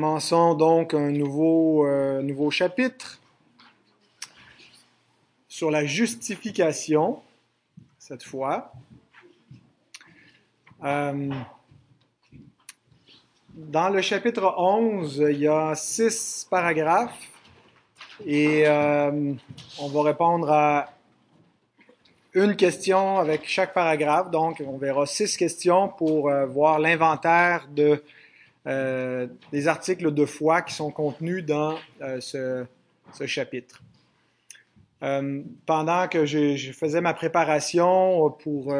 Commençons donc un nouveau, euh, nouveau chapitre sur la justification, cette fois. Euh, dans le chapitre 11, il y a six paragraphes et euh, on va répondre à une question avec chaque paragraphe. Donc, on verra six questions pour voir l'inventaire de des articles de foi qui sont contenus dans euh, ce, chapitre. Euh, pendant que je, faisais ma préparation pour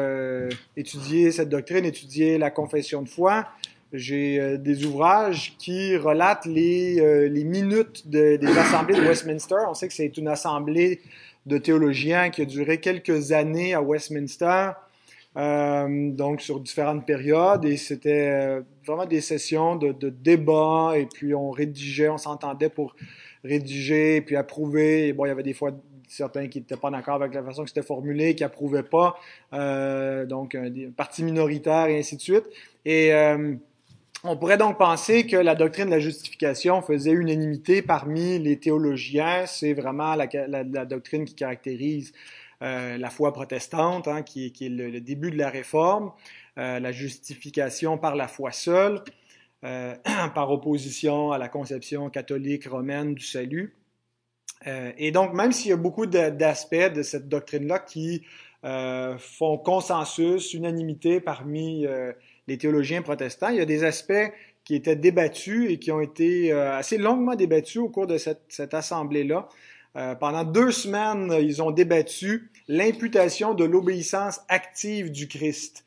étudier cette doctrine, étudier la confession de foi, j'ai des ouvrages qui relatent les, minutes de, des assemblées de Westminster. On sait que c'est une assemblée de théologiens qui a duré quelques années à Westminster. Euh, donc sur différentes périodes et c'était euh, vraiment des sessions de, de débat et puis on rédigeait, on s'entendait pour rédiger puis approuver. Et bon, il y avait des fois certains qui n'étaient pas d'accord avec la façon que c'était formulé, qui approuvaient pas, euh, donc un, des partis minoritaires et ainsi de suite. Et on pourrait donc penser que la doctrine de la justification faisait unanimité parmi les théologiens. C'est vraiment la, doctrine qui caractérise euh, la foi protestante, hein, qui, est le, début de la réforme, euh, la justification par la foi seule, euh, par opposition à la conception catholique romaine du salut. Et donc, même s'il y a beaucoup d'aspects de, cette doctrine-là qui font consensus, unanimité parmi les théologiens protestants, il y a des aspects qui étaient débattus et qui ont été assez longuement débattus au cours de cette assemblée-là. Euh, pendant deux semaines, ils ont débattu l'imputation de l'obéissance active du Christ.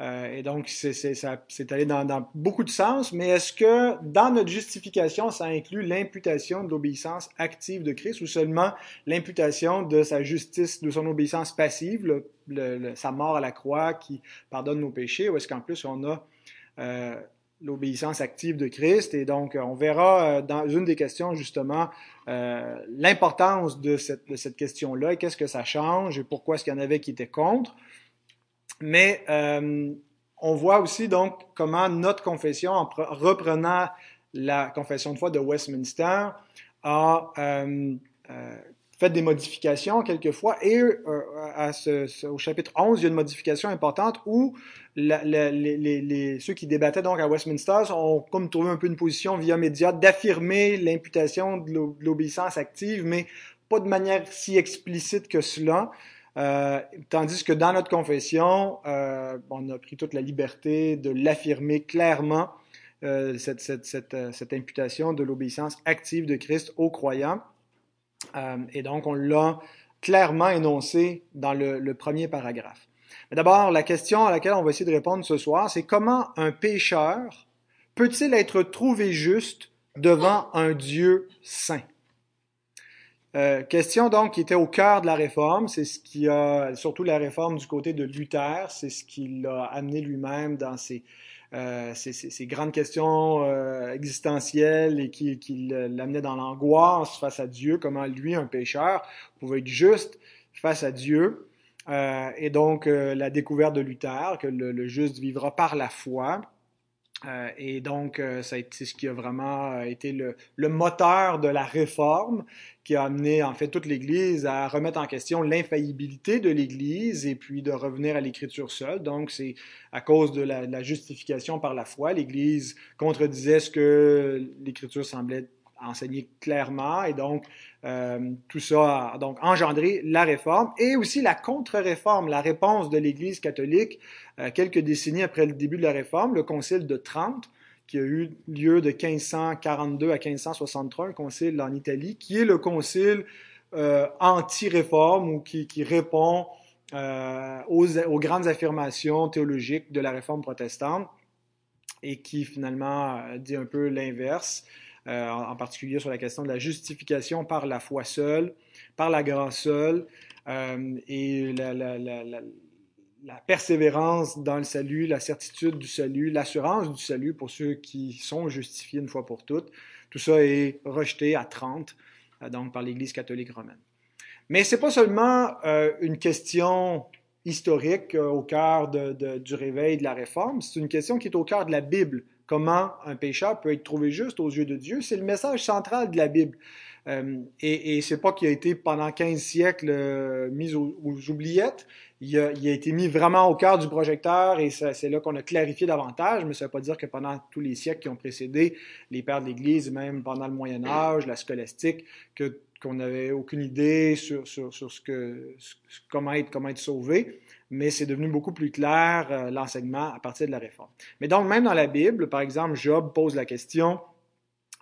Euh, et donc, c'est allé dans, beaucoup de sens, mais est-ce que dans notre justification, ça inclut l'imputation de l'obéissance active de Christ ou seulement l'imputation de sa justice, de son obéissance passive, sa mort à la croix qui pardonne nos péchés, ou est-ce qu'en plus on a euh, l'obéissance active de Christ. Et donc, on verra dans une des questions, justement, euh, l'importance de cette, de cette question-là et qu'est-ce que ça change et pourquoi est-ce qu'il y en avait qui étaient contre. Mais euh, on voit aussi donc comment notre confession, en reprenant la confession de foi de Westminster, a euh, euh fait des modifications quelquefois. Et euh, à ce, au chapitre 11, il y a une modification importante où la, la, les, les, ceux qui débattaient donc à Westminster ont comme trouvé un peu une position via média d'affirmer l'imputation de l'obéissance active, mais pas de manière si explicite que cela. Euh, tandis que dans notre confession, euh, on a pris toute la liberté de l'affirmer clairement, euh, cette, cette, cette, cette imputation de l'obéissance active de Christ aux croyants. Euh, et donc, on l'a clairement énoncé dans le, premier paragraphe. Mais d'abord, la question à laquelle on va essayer de répondre ce soir, c'est comment un pécheur peut-il être trouvé juste devant un Dieu saint? Euh, question donc qui était au cœur de la réforme, c'est ce qui a, surtout la réforme du côté de Luther, c'est ce qui l'a amené lui-même dans ses, euh, ces, grandes questions euh, existentielles et qui, qui l'amenaient dans l'angoisse face à Dieu, comment lui, un pécheur, pouvait être juste face à Dieu. Euh, et donc euh, la découverte de Luther, que le, le juste vivra par la foi. Euh, et donc, a été ce qui a vraiment été le, moteur de la réforme qui a amené en fait toute l'Église à remettre en question l'infaillibilité de l'Église et puis de revenir à l'Écriture seule. Donc, c'est à cause de la, la, justification par la foi, l'Église contredisait ce que l'Écriture semblait enseigner clairement et donc euh, tout ça a donc engendré la réforme et aussi la contre-réforme, la réponse de l'Église catholique euh, quelques décennies après le début de la réforme, le concile de Trente qui a eu lieu de 1542 à 1563, un concile en Italie, qui est le concile euh, anti-réforme ou qui, qui répond aux, aux, grandes affirmations théologiques de la réforme protestante et qui finalement dit un peu l'inverse, euh, en particulier sur la question de la justification par la foi seule, par la grâce seule euh, et la, persévérance dans le salut, la certitude du salut, l'assurance du salut pour ceux qui sont justifiés une fois pour toutes. Tout ça est rejeté à 30, donc par l'Église catholique romaine. Mais c'est pas seulement euh, une question historique euh, au cœur du réveil de la réforme, c'est une question qui est au cœur de la Bible comment un pécheur peut être trouvé juste aux yeux de Dieu. C'est le message central de la Bible. Euh, et, et c'est pas qu'il a été pendant 15 siècles euh, mis aux, oubliettes. Il a, été mis vraiment au cœur du projecteur et c'est là qu'on a clarifié davantage, mais ça ne veut pas dire que pendant tous les siècles qui ont précédé, les pères de l'Église, même pendant le Moyen Âge, la scolastique, que qu'on n'avait aucune idée sur, sur, sur ce que, comment, être, comment être sauvé, mais c'est devenu beaucoup plus clair euh, l'enseignement à partir de la réforme. Mais donc, même dans la Bible, par exemple, Job pose la question,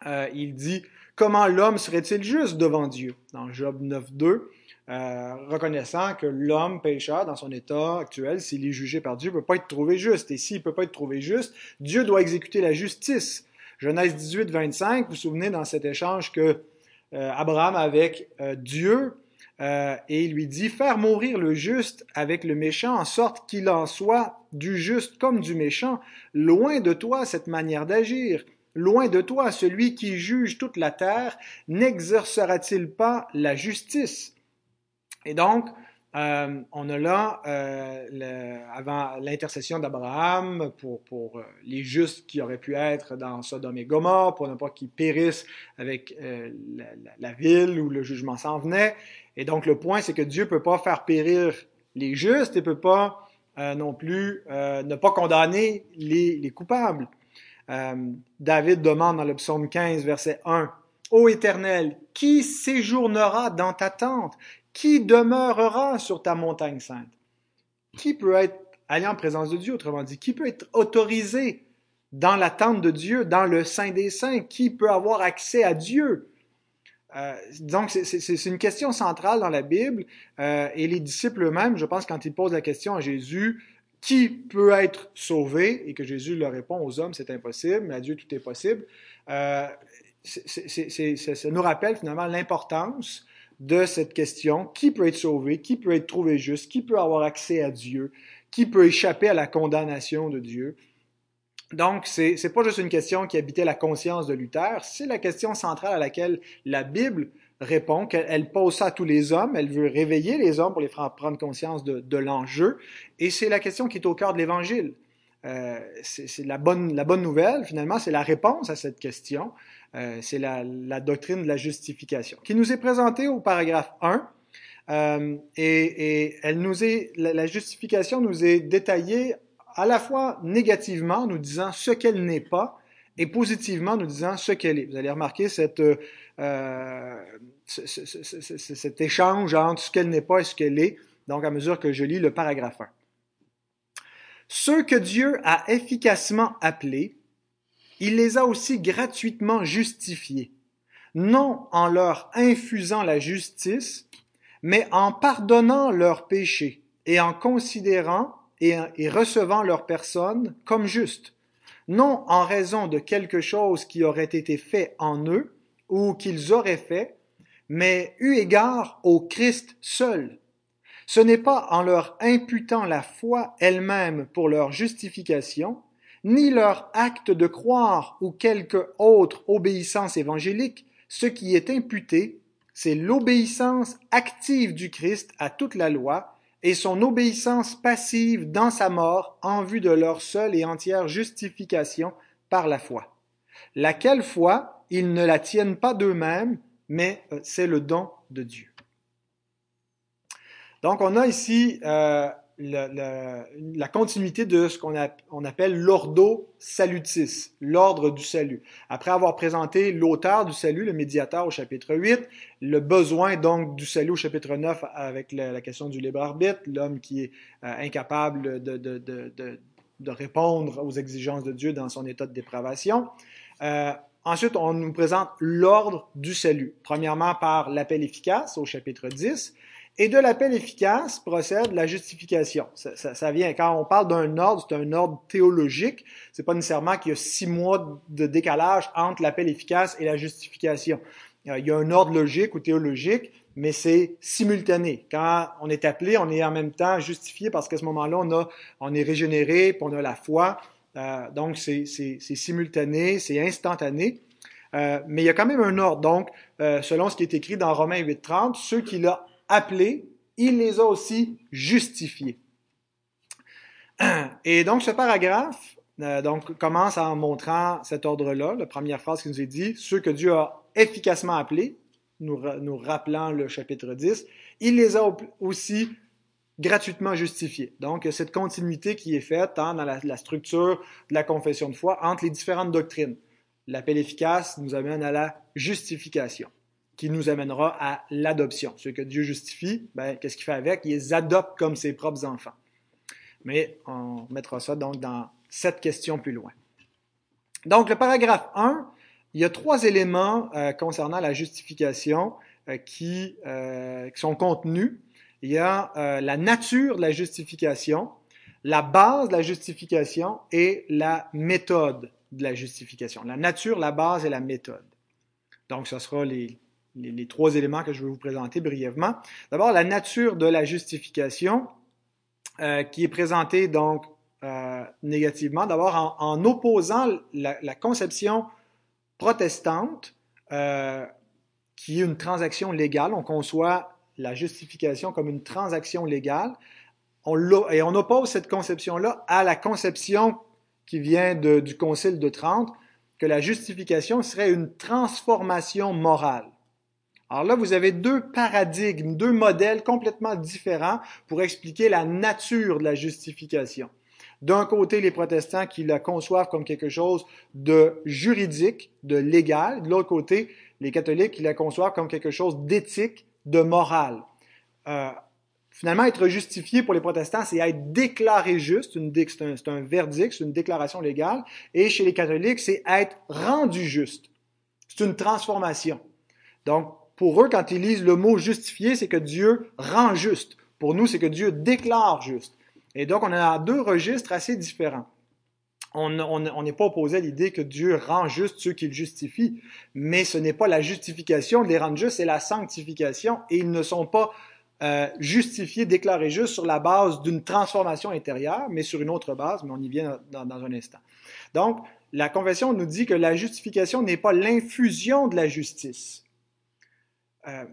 euh, il dit, comment l'homme serait-il juste devant Dieu? Dans Job 9.2, euh, reconnaissant que l'homme pécheur, dans son état actuel, s'il est jugé par Dieu, ne peut pas être trouvé juste. Et s'il ne peut pas être trouvé juste, Dieu doit exécuter la justice. Genèse 18, 25, vous vous souvenez dans cet échange que Abraham avec euh, Dieu euh, et il lui dit faire mourir le juste avec le méchant en sorte qu'il en soit du juste comme du méchant. Loin de toi cette manière d'agir. Loin de toi celui qui juge toute la terre n'exercera-t-il pas la justice? Et donc, euh, on a là, euh, avant l'intercession d'Abraham pour, euh, les justes qui auraient pu être dans Sodome et Gomorre, pour ne pas qu'ils périssent avec la, la, ville où le jugement s'en venait. Et donc le point, c'est que Dieu ne peut pas faire périr les justes et ne peut pas non plus ne pas condamner les, les coupables. David demande dans le psaume 15, verset 1, Ô Éternel, qui séjournera dans ta tente? Qui demeurera sur ta montagne sainte? Qui peut être allié en présence de Dieu, autrement dit? Qui peut être autorisé dans la tente de Dieu, dans le Saint des Saints? Qui peut avoir accès à Dieu? Euh, donc, c'est une question centrale dans la Bible euh, et les disciples eux-mêmes, je pense, quand ils posent la question à Jésus, qui peut être sauvé, et que Jésus leur répond aux hommes, c'est impossible, mais à Dieu tout est possible, euh, ça nous rappelle finalement l'importance de cette question, qui peut être sauvé, qui peut être trouvé juste, qui peut avoir accès à Dieu, qui peut échapper à la condamnation de Dieu? Donc, c'est n'est pas juste une question qui habitait la conscience de Luther, c'est la question centrale à laquelle la Bible répond, qu'elle pose ça à tous les hommes, elle veut réveiller les hommes pour les faire prendre conscience de, l'enjeu, et c'est la question qui est au cœur de l'Évangile. Euh, c'est la bonne, la bonne nouvelle, finalement, c'est la réponse à cette question. Euh, c'est la, la, doctrine de la justification, qui nous est présentée au paragraphe 1. Euh, et, et, elle nous est, la, justification nous est détaillée à la fois négativement, nous disant ce qu'elle n'est pas, et positivement, nous disant ce qu'elle est. Vous allez remarquer cette, euh, cet échange entre ce qu'elle n'est pas et ce qu'elle est, donc à mesure que je lis le paragraphe 1. Ceux que Dieu a efficacement appelés, il les a aussi gratuitement justifiés, non en leur infusant la justice, mais en pardonnant leurs péchés et en considérant et, recevant leur personne comme juste, non en raison de quelque chose qui aurait été fait en eux ou qu'ils auraient fait, mais eu égard au Christ seul. Ce n'est pas en leur imputant la foi elle-même pour leur justification, ni leur acte de croire ou quelque autre obéissance évangélique, ce qui est imputé, c'est l'obéissance active du Christ à toute la loi et son obéissance passive dans sa mort en vue de leur seule et entière justification par la foi. Laquelle foi, ils ne la tiennent pas d'eux-mêmes, mais euh, c'est le don de Dieu. Donc on a ici euh, la continuité de ce qu'on on appelle l'ordo salutis, l'ordre du salut. Après avoir présenté l'auteur du salut, le médiateur au chapitre 8, le besoin donc du salut au chapitre 9 avec la, question du libre arbitre, l'homme qui est euh, incapable de, répondre aux exigences de Dieu dans son état de dépravation. Euh, ensuite, on nous présente l'ordre du salut. Premièrement par l'appel efficace au chapitre 10, et de l'appel efficace procède la justification. Ça, ça, ça, vient, quand on parle d'un ordre, c'est un ordre théologique. C'est pas nécessairement qu'il y a six mois de décalage entre l'appel efficace et la justification. Euh, il y a un ordre logique ou théologique, mais c'est simultané. Quand on est appelé, on est en même temps justifié parce qu'à ce moment-là, on, a, on est régénéré, puis on a la foi. Euh, donc, c'est simultané, c'est instantané. Euh, mais il y a quand même un ordre. Donc, euh, selon ce qui est écrit dans Romains 8.30, ceux qui l'ont appelés, il les a aussi justifiés. Et donc ce paragraphe euh, donc, commence en montrant cet ordre-là, la première phrase qui nous est dit, ceux que Dieu a efficacement appelés, nous, nous rappelant le chapitre 10, il les a aussi gratuitement justifiés. Donc, cette continuité qui est faite dans la, la, structure de la confession de foi entre les différentes doctrines. L'appel efficace nous amène à la justification, qui nous amènera à l'adoption. Ceux que Dieu justifie, ben, qu'est-ce qu'il fait avec? Il les adopte comme ses propres enfants. Mais on mettra ça donc dans cette question plus loin. Donc, le paragraphe 1, il y a trois éléments euh, concernant la justification euh, qui, euh, qui, sont contenus. Il y a euh, la nature de la justification, la base de la justification et la méthode de la justification. La nature, la base et la méthode. Donc, ce sera les, les, trois éléments que je vais vous présenter brièvement. D'abord, la nature de la justification, qui est présentée donc euh, négativement. D'abord, en, opposant la, conception protestante, euh, qui est une transaction légale, on conçoit la justification comme une transaction légale, et on oppose cette conception-là à la conception qui vient du Concile de Trente, que la justification serait une transformation morale. Alors là, vous avez deux paradigmes, deux modèles complètement différents pour expliquer la nature de la justification. D'un côté, les protestants qui la conçoivent comme quelque chose de juridique, de légal. De l'autre côté, les catholiques qui la conçoivent comme quelque chose d'éthique, de moral. Euh, finalement, être justifié pour les protestants, c'est être déclaré juste, c'est un, un, verdict, c'est une déclaration légale. Et chez les catholiques, c'est être rendu juste. C'est une transformation. Donc, pour eux, quand ils lisent le mot justifié, c'est que Dieu rend juste. Pour nous, c'est que Dieu déclare juste. Et donc, on a deux registres assez différents. On n'est pas opposé à l'idée que Dieu rend juste ceux qu'il justifie, mais ce n'est pas la justification de les rendre justes, c'est la sanctification, et ils ne sont pas euh, justifiés, déclarés justes sur la base d'une transformation intérieure, mais sur une autre base, mais on y vient dans, dans un instant. Donc, la Confession nous dit que la justification n'est pas l'infusion de la justice. Euh,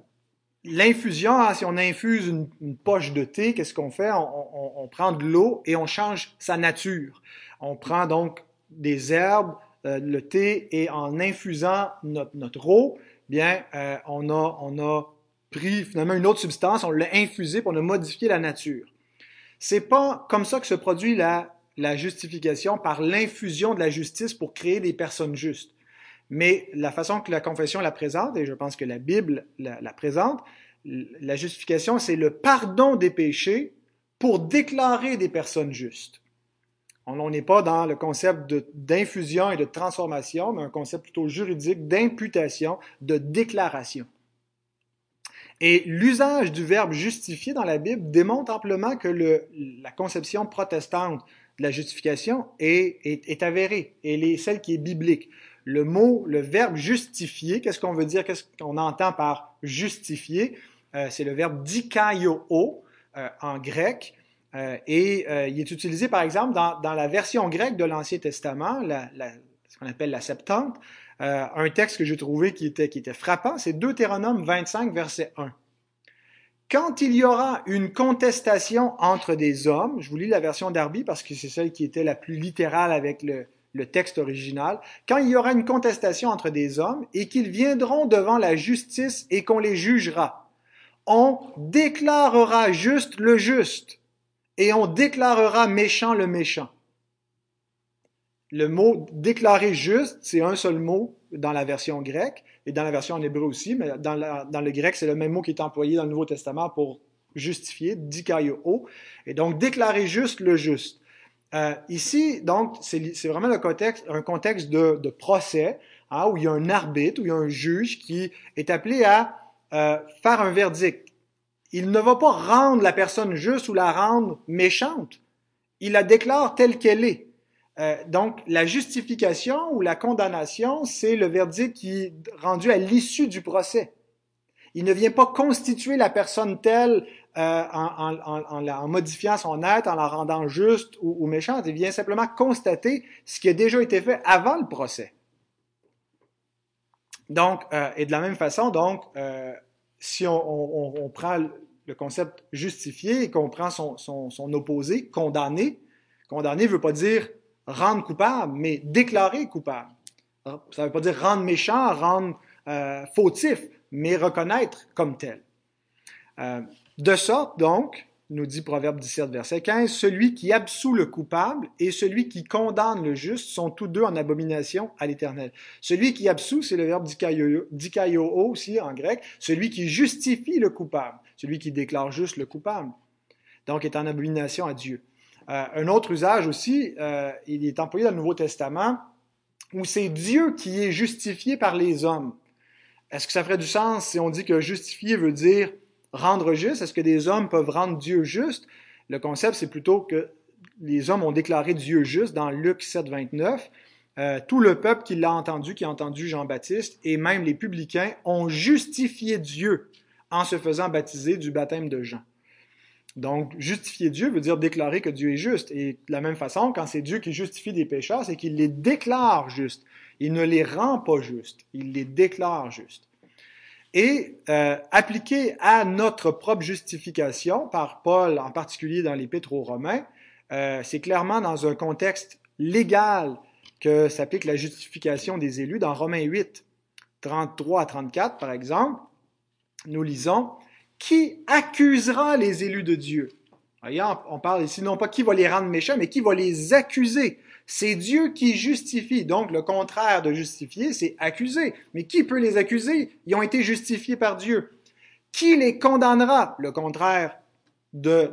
L'infusion, hein, si on infuse une, poche de thé, qu'est-ce qu'on fait? On, prend de l'eau et on change sa nature. On prend donc des herbes, euh, le thé, et en infusant notre, eau, bien, euh, on, a, pris finalement une autre substance, on l'a infusé pour on a modifié la nature. C'est pas comme ça que se produit la justification par l'infusion de la justice pour créer des personnes justes. Mais la façon que la confession la présente, et je pense que la Bible la, présente, la justification, c'est le pardon des péchés pour déclarer des personnes justes. On n'est pas dans le concept d'infusion et de transformation, mais un concept plutôt juridique d'imputation, de déclaration. Et l'usage du verbe justifier dans la Bible démontre amplement que la conception protestante de la justification est, avérée, et est celle qui est biblique le mot, le verbe justifier, qu'est-ce qu'on veut dire, qu'est-ce qu'on entend par justifier? Euh, c'est le verbe dikaio euh, en grec. Euh, et euh, il est utilisé, par exemple, dans, dans la version grecque de l'Ancien Testament, la, la, ce qu'on appelle la Septante. Euh, un texte que j'ai trouvé qui était, qui était frappant, c'est Deutéronome 25, verset 1. Quand il y aura une contestation entre des hommes, je vous lis la version d'Arby parce que c'est celle qui était la plus littérale avec le, le texte original, quand il y aura une contestation entre des hommes et qu'ils viendront devant la justice et qu'on les jugera, on déclarera juste le juste et on déclarera méchant le méchant. Le mot déclarer juste, c'est un seul mot dans la version grecque et dans la version en hébreu aussi, mais dans, le grec, c'est le même mot qui est employé dans le Nouveau Testament pour justifier, dikaio, et donc déclarer juste le juste. Euh, ici, donc, c'est vraiment le contexte, un contexte de, de procès, hein, où il y a un arbitre, où il y a un juge qui est appelé à euh, faire un verdict. Il ne va pas rendre la personne juste ou la rendre méchante. Il la déclare telle qu'elle est. Euh, donc, la justification ou la condamnation, c'est le verdict qui est rendu à l'issue du procès. Il ne vient pas constituer la personne telle euh, en, modifiant son être, en la rendant juste ou, méchante. Il vient simplement constater ce qui a déjà été fait avant le procès. Donc, euh, et de la même façon, donc, euh, si on, prend le concept justifié et qu'on prend son, opposé, condamné, condamné ne veut pas dire rendre coupable, mais déclarer coupable. Ça ne veut pas dire rendre méchant, rendre fautif, mais reconnaître comme tel. Euh, de sorte, donc, nous dit Proverbe 17, verset 15, celui qui absout le coupable et celui qui condamne le juste sont tous deux en abomination à l'Éternel. Celui qui absout, c'est le verbe dikaio aussi en grec, celui qui justifie le coupable, celui qui déclare juste le coupable, donc est en abomination à Dieu. Euh, un autre usage aussi, euh, il est employé dans le Nouveau Testament, où c'est Dieu qui est justifié par les hommes. Est-ce que ça ferait du sens si on dit que justifier veut dire rendre juste? Est-ce que des hommes peuvent rendre Dieu juste? Le concept, c'est plutôt que les hommes ont déclaré Dieu juste dans Luc 7, 29. Euh, tout le peuple qui l'a entendu, qui a entendu Jean-Baptiste, et même les publicains, ont justifié Dieu en se faisant baptiser du baptême de Jean. Donc, justifier Dieu veut dire déclarer que Dieu est juste. Et de la même façon, quand c'est Dieu qui justifie des pécheurs, c'est qu'il les déclare justes. Il ne les rend pas justes, il les déclare justes et euh, appliqué à notre propre justification par Paul, en particulier dans l'Épître aux Romains, euh, c'est clairement dans un contexte légal que s'applique la justification des élus. Dans Romains 8, 33 à 34, par exemple, nous lisons Qui accusera les élus de Dieu? On parle ici non pas qui va les rendre méchants, mais qui va les accuser. C'est Dieu qui justifie. Donc, le contraire de justifier, c'est accuser. Mais qui peut les accuser? Ils ont été justifiés par Dieu. Qui les condamnera? Le contraire de,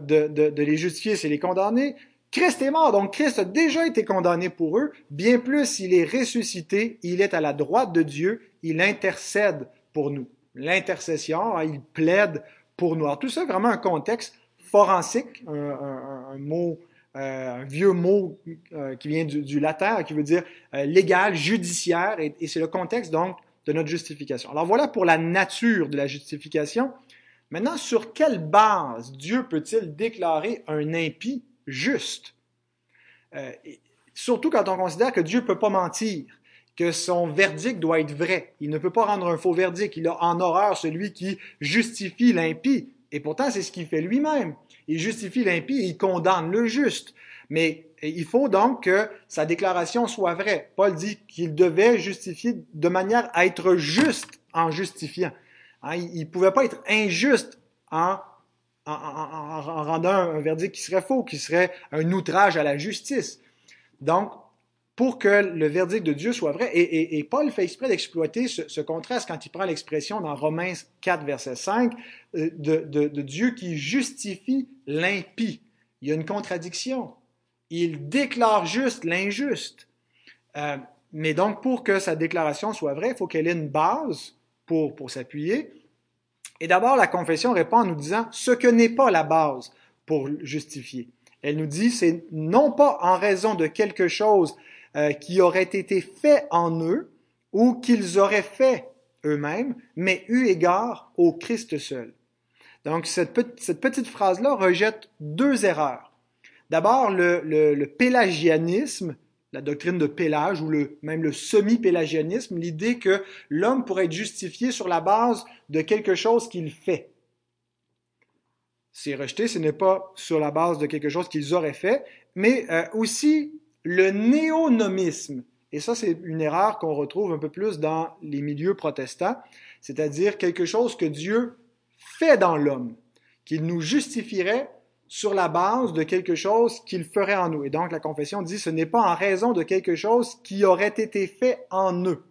les justifier, c'est les condamner. Christ est mort, donc Christ a déjà été condamné pour eux. Bien plus, il est ressuscité, il est à la droite de Dieu, il intercède pour nous. L'intercession, hein, il plaide pour nous. Alors tout ça, vraiment un contexte forensique, un mot euh, vieux mot euh, qui vient du, latin, qui veut dire euh, légal, judiciaire, et, c'est le contexte donc de notre justification. Alors voilà pour la nature de la justification. Maintenant, sur quelle base Dieu peut-il déclarer un impie juste? surtout quand on considère que Dieu ne peut pas mentir, que son verdict doit être vrai. Il ne peut pas rendre un faux verdict. Il a en horreur celui qui justifie l'impie. Et pourtant, c'est ce qu'il fait lui-même. Il justifie l'impie et il condamne le juste. Mais il faut donc que sa déclaration soit vraie. Paul dit qu'il devait justifier de manière à être juste en justifiant. Hein, il ne pouvait pas être injuste en, rendant un verdict qui serait faux, qui serait un outrage à la justice. Donc, pour que le verdict de Dieu soit vrai. Et, Paul fait exprès d'exploiter ce, contraste quand il prend l'expression dans Romains 4, verset 5, euh, de, Dieu qui justifie l'impie. Il y a une contradiction. Il déclare juste l'injuste. Euh, mais donc, pour que sa déclaration soit vraie, il faut qu'elle ait une base pour, pour s'appuyer. Et d'abord, la confession répond en nous disant ce que n'est pas la base pour justifier. Elle nous dit, c'est non pas en raison de quelque chose euh, qui auraient été faits en eux ou qu'ils auraient fait eux-mêmes, mais eu égard au Christ seul. Donc cette, petite phrase-là rejette deux erreurs. D'abord, le, pélagianisme, la doctrine de Pélage ou même le semi-pélagianisme, l'idée que l'homme pourrait être justifié sur la base de quelque chose qu'il fait. C'est rejeté, ce n'est pas sur la base de quelque chose qu'ils auraient fait, mais euh, aussi le néonomisme. Et ça, c'est une erreur qu'on retrouve un peu plus dans les milieux protestants, c'est-à-dire quelque chose que Dieu fait dans l'homme, qu'il nous justifierait sur la base de quelque chose qu'il ferait en nous. Et donc la confession dit ce n'est pas en raison de quelque chose qui aurait été fait en eux.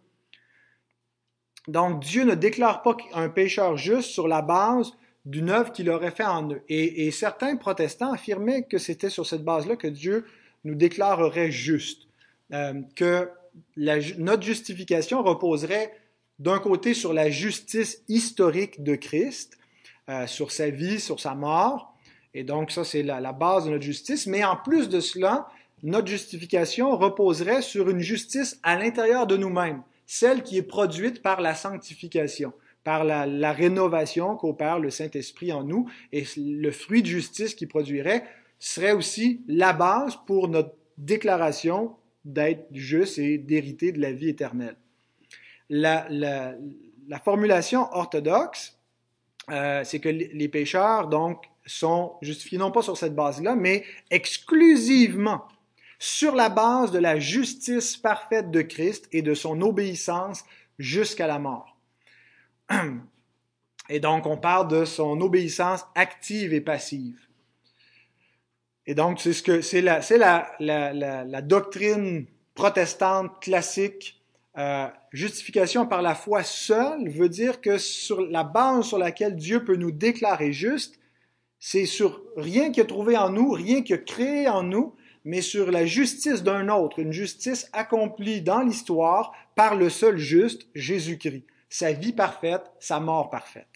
Donc Dieu ne déclare pas un pécheur juste sur la base d'une œuvre qu'il aurait fait en eux. Et, et certains protestants affirmaient que c'était sur cette base-là que Dieu nous déclarerait juste, euh, que notre justification reposerait d'un côté sur la justice historique de Christ, euh, sur sa vie, sur sa mort, et donc ça c'est la, la, base de notre justice, mais en plus de cela, notre justification reposerait sur une justice à l'intérieur de nous-mêmes, celle qui est produite par la sanctification, par la, la rénovation qu'opère le Saint-Esprit en nous, et le fruit de justice qui produirait serait aussi la base pour notre déclaration d'être juste et d'hériter de la vie éternelle. La, formulation orthodoxe, euh, c'est que les pécheurs, donc, sont justifiés non pas sur cette base-là, mais exclusivement sur la base de la justice parfaite de Christ et de son obéissance jusqu'à la mort. Et donc, on parle de son obéissance active et passive. Et donc, c'est ce que c'est la, la, la, la, doctrine protestante classique. Euh, justification par la foi seule veut dire que sur la base sur laquelle Dieu peut nous déclarer juste, c'est sur rien qu'il a trouvé en nous, rien qu'il a créé en nous, mais sur la justice d'un autre, une justice accomplie dans l'histoire par le seul juste, Jésus-Christ. Sa vie parfaite, sa mort parfaite.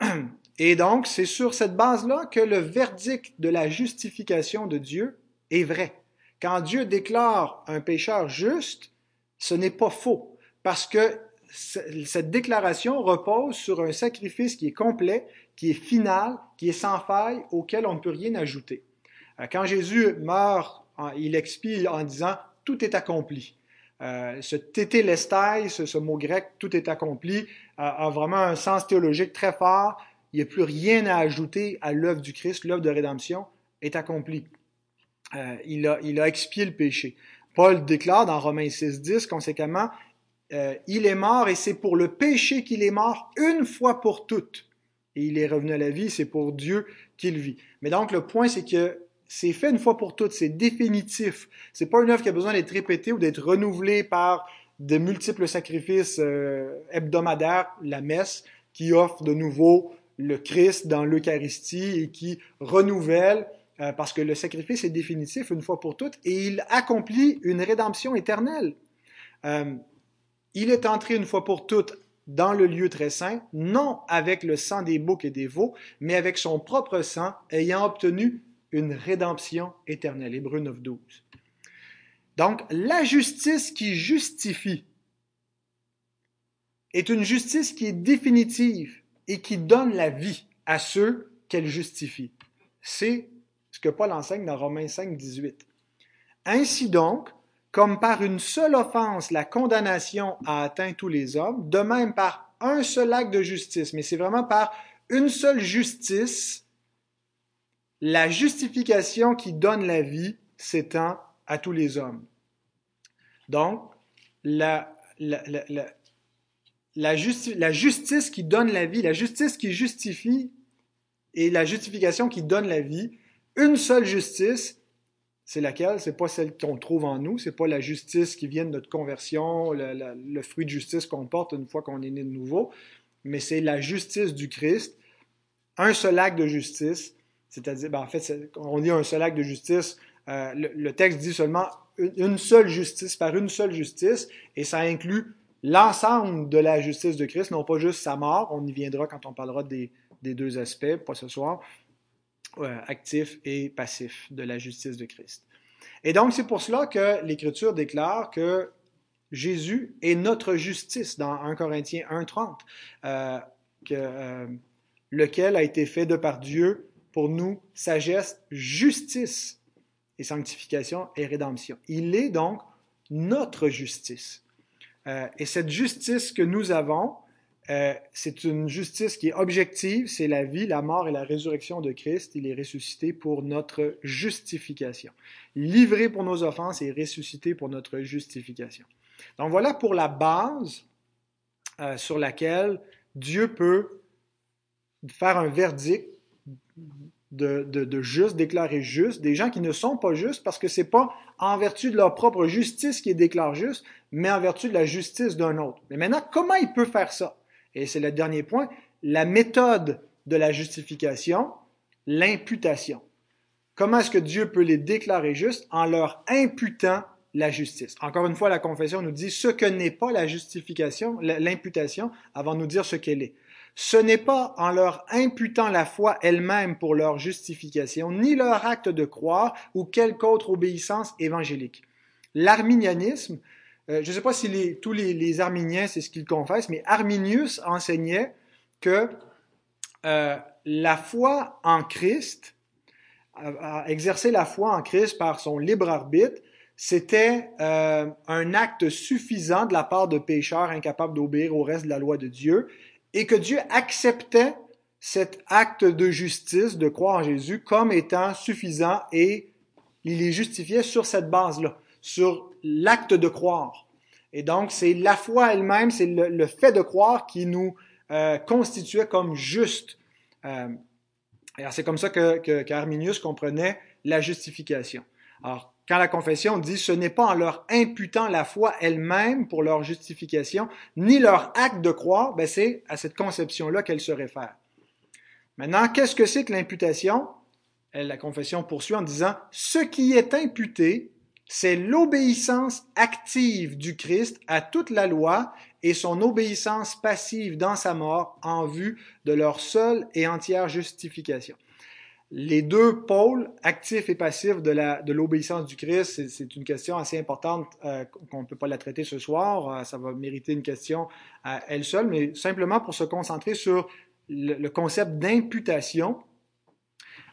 Et donc, c'est sur cette base-là que le verdict de la justification de Dieu est vrai. Quand Dieu déclare un pécheur juste, ce n'est pas faux, parce que cette déclaration repose sur un sacrifice qui est complet, qui est final, qui est sans faille, auquel on ne peut rien ajouter. Euh, quand Jésus meurt, il expie en disant tout est accompli. Euh, ce tétélestai, ce, ce mot grec, tout est accompli, a vraiment un sens théologique très fort il n'y a plus rien à ajouter à l'œuvre du Christ, l'œuvre de rédemption est accomplie. Euh, il, a, expié le péché. Paul déclare dans Romains 6.10, conséquemment, euh, il est mort et c'est pour le péché qu'il est mort une fois pour toutes. Et il est revenu à la vie, c'est pour Dieu qu'il vit. Mais donc le point, c'est que c'est fait une fois pour toutes, c'est définitif. C'est pas une œuvre qui a besoin d'être répétée ou d'être renouvelée par de multiples sacrifices euh, hebdomadaires, la messe, qui offre de nouveau le Christ dans l'Eucharistie et qui renouvelle, euh, parce que le sacrifice est définitif une fois pour toutes, et il accomplit une rédemption éternelle. Euh, il est entré une fois pour toutes dans le lieu très saint, non avec le sang des boucs et des veaux, mais avec son propre sang, ayant obtenu une rédemption éternelle. Hébreu 9, 12. Donc, la justice qui justifie est une justice qui est définitive et qui donne la vie à ceux qu'elle justifie. C'est ce que Paul enseigne dans Romains 5, 18. Ainsi donc, comme par une seule offense la condamnation a atteint tous les hommes, de même par un seul acte de justice, mais c'est vraiment par une seule justice, la justification qui donne la vie s'étend à tous les hommes. Donc, la, la, la, justice qui donne la vie, la justice qui justifie et la justification qui donne la vie, une seule justice, c'est laquelle? C'est pas celle qu'on trouve en nous, c'est pas la justice qui vient de notre conversion, le, fruit de justice qu'on porte une fois qu'on est né de nouveau, mais c'est la justice du Christ, un seul acte de justice, c'est-à-dire, ben, en fait, on dit un seul acte de justice, euh, le, texte dit seulement une seule justice par une seule justice, et ça inclut l'ensemble de la justice de Christ, non pas juste sa mort, on y viendra quand on parlera des, deux aspects, pas ce soir, euh, actif et passif de la justice de Christ. Et donc, c'est pour cela que l'Écriture déclare que Jésus est notre justice dans 1 Corinthiens 1.30, euh, euh, lequel a été fait de par Dieu pour nous sagesse, justice et sanctification et rédemption. Il est donc notre justice. Euh, et cette justice que nous avons, euh, c'est une justice qui est objective, c'est la vie, la mort et la résurrection de Christ. Il est ressuscité pour notre justification. Livré pour nos offenses et ressuscité pour notre justification. Donc voilà pour la base euh, sur laquelle Dieu peut faire un verdict de, de, juste, déclarer juste, des gens qui ne sont pas justes parce que c'est pas en vertu de leur propre justice qu'ils déclarent juste, mais en vertu de la justice d'un autre. Mais maintenant, comment il peut faire ça? Et c'est le dernier point, la méthode de la justification, l'imputation. Comment est-ce que Dieu peut les déclarer justes? En leur imputant la justice? Encore une fois, la confession nous dit ce que n'est pas la justification, l'imputation, avant de nous dire ce qu'elle est. Ce n'est pas en leur imputant la foi elle-même pour leur justification, ni leur acte de croire ou quelque autre obéissance évangélique. L'arminianisme, euh, je ne sais pas si tous les, arminiens, c'est ce qu'ils confessent, mais Arminius enseignait que euh, la foi en Christ, exercer la foi en Christ par son libre arbitre, c'était euh, un acte suffisant de la part de pécheurs incapables d'obéir au reste de la loi de Dieu et que Dieu acceptait cet acte de justice, de croire en Jésus, comme étant suffisant et il les justifiait sur cette base-là, sur l'acte de croire. Et donc, c'est la foi elle-même, c'est le, fait de croire qui nous euh, constituait comme juste. Euh, c'est comme ça que, comprenait la justification. Alors, quand la confession dit ce n'est pas en leur imputant la foi elle-même pour leur justification, ni leur acte de croire, ben c'est à cette conception-là qu'elle se réfère. Maintenant, qu'est-ce que c'est que l'imputation? La confession poursuit en disant ce qui est imputé, c'est l'obéissance active du Christ à toute la loi et son obéissance passive dans sa mort en vue de leur seule et entière justification les deux pôles, actifs et passifs de l'obéissance du Christ, c'est une question assez importante euh, qu'on ne peut pas la traiter ce soir. Euh, ça va mériter une question à elle seule, mais simplement pour se concentrer sur le, concept d'imputation.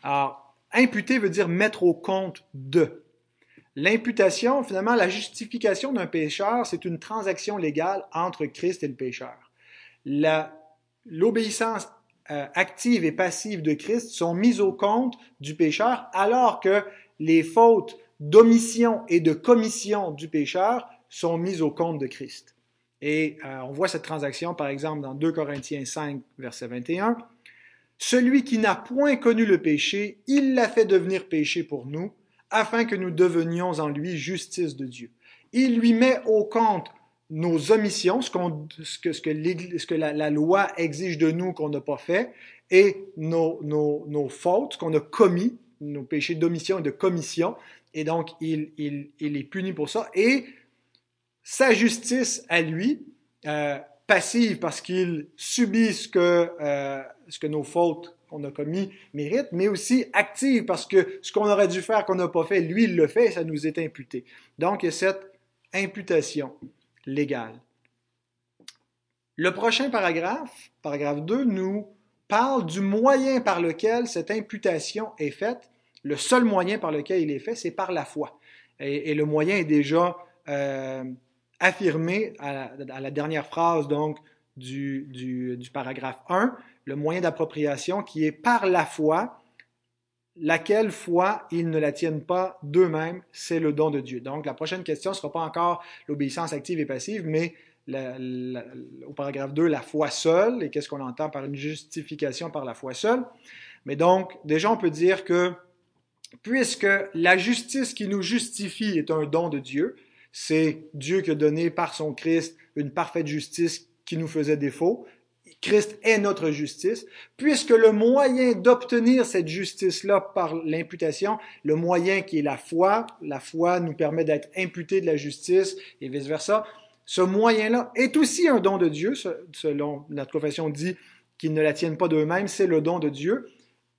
Alors, imputer veut dire mettre au compte de. L'imputation, finalement, la justification d'un pécheur, c'est une transaction légale entre Christ et le pécheur. L'obéissance euh, active et passive de Christ sont mises au compte du pécheur, alors que les fautes d'omission et de commission du pécheur sont mises au compte de Christ. Et euh, on voit cette transaction, par exemple, dans 2 Corinthiens 5, verset 21. Celui qui n'a point connu le péché, il l'a fait devenir péché pour nous, afin que nous devenions en lui justice de Dieu. Il lui met au compte nos omissions, ce, que, la, loi exige de nous qu'on n'a pas fait, et nos, nos, nos fautes, qu'on a commis, nos péchés d'omission et de commission, et donc il, est puni pour ça, et sa justice à lui, euh, passive parce qu'il subit ce que, euh, ce que nos fautes qu'on a commis méritent, mais aussi active parce que ce qu'on aurait dû faire qu'on n'a pas fait, lui il le fait et ça nous est imputé. Donc il y a cette imputation légal. Le prochain paragraphe, paragraphe 2, nous parle du moyen par lequel cette imputation est faite. Le seul moyen par lequel il est fait, c'est par la foi. Et, le moyen est déjà euh, affirmé à la, dernière phrase donc du, du paragraphe 1, le moyen d'appropriation qui est par la foi, laquelle foi ils ne la tiennent pas d'eux-mêmes, c'est le don de Dieu. Donc la prochaine question ne sera pas encore l'obéissance active et passive, mais au paragraphe 2, la foi seule, et qu'est-ce qu'on entend par une justification par la foi seule. Mais donc, déjà, on peut dire que puisque la justice qui nous justifie est un don de Dieu, c'est Dieu qui a donné par son Christ une parfaite justice qui nous faisait défaut, Christ est notre justice, puisque le moyen d'obtenir cette justice-là par l'imputation, le moyen qui est la foi, la foi nous permet d'être imputé de la justice et vice-versa, ce moyen-là est aussi un don de Dieu, selon notre confession dit qu'ils ne la tiennent pas d'eux-mêmes, c'est le don de Dieu.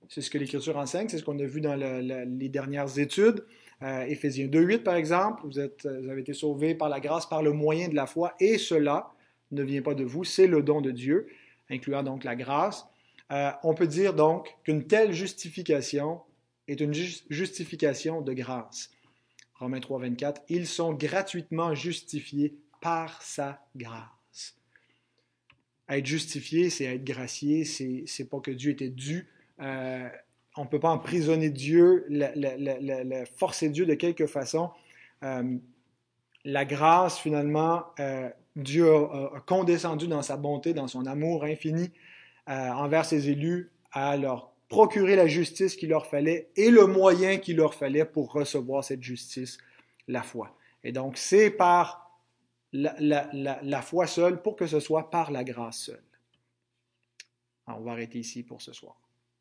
C'est ce que l'Écriture enseigne, c'est ce qu'on a vu dans les dernières études. Euh, Éphésiens 2.8 par exemple, vous, êtes, vous avez été sauvés par la grâce, par le moyen de la foi, et cela ne vient pas de vous, c'est le don de Dieu incluant donc la grâce. Euh, on peut dire donc qu'une telle justification est une justification de grâce. Romains 3, 24, ils sont gratuitement justifiés par sa grâce. Être justifié, c'est être gracié, c'est, pas que Dieu était dû. Euh, on ne peut pas emprisonner Dieu, la, forcer Dieu de quelque façon. Euh, la grâce, finalement, Dieu a, condescendu dans sa bonté, dans son amour infini euh, envers ses élus, à leur procurer la justice qu'il leur fallait et le moyen qu'il leur fallait pour recevoir cette justice, la foi. Et donc, c'est par la, foi seule pour que ce soit par la grâce seule. on va arrêter ici pour ce soir.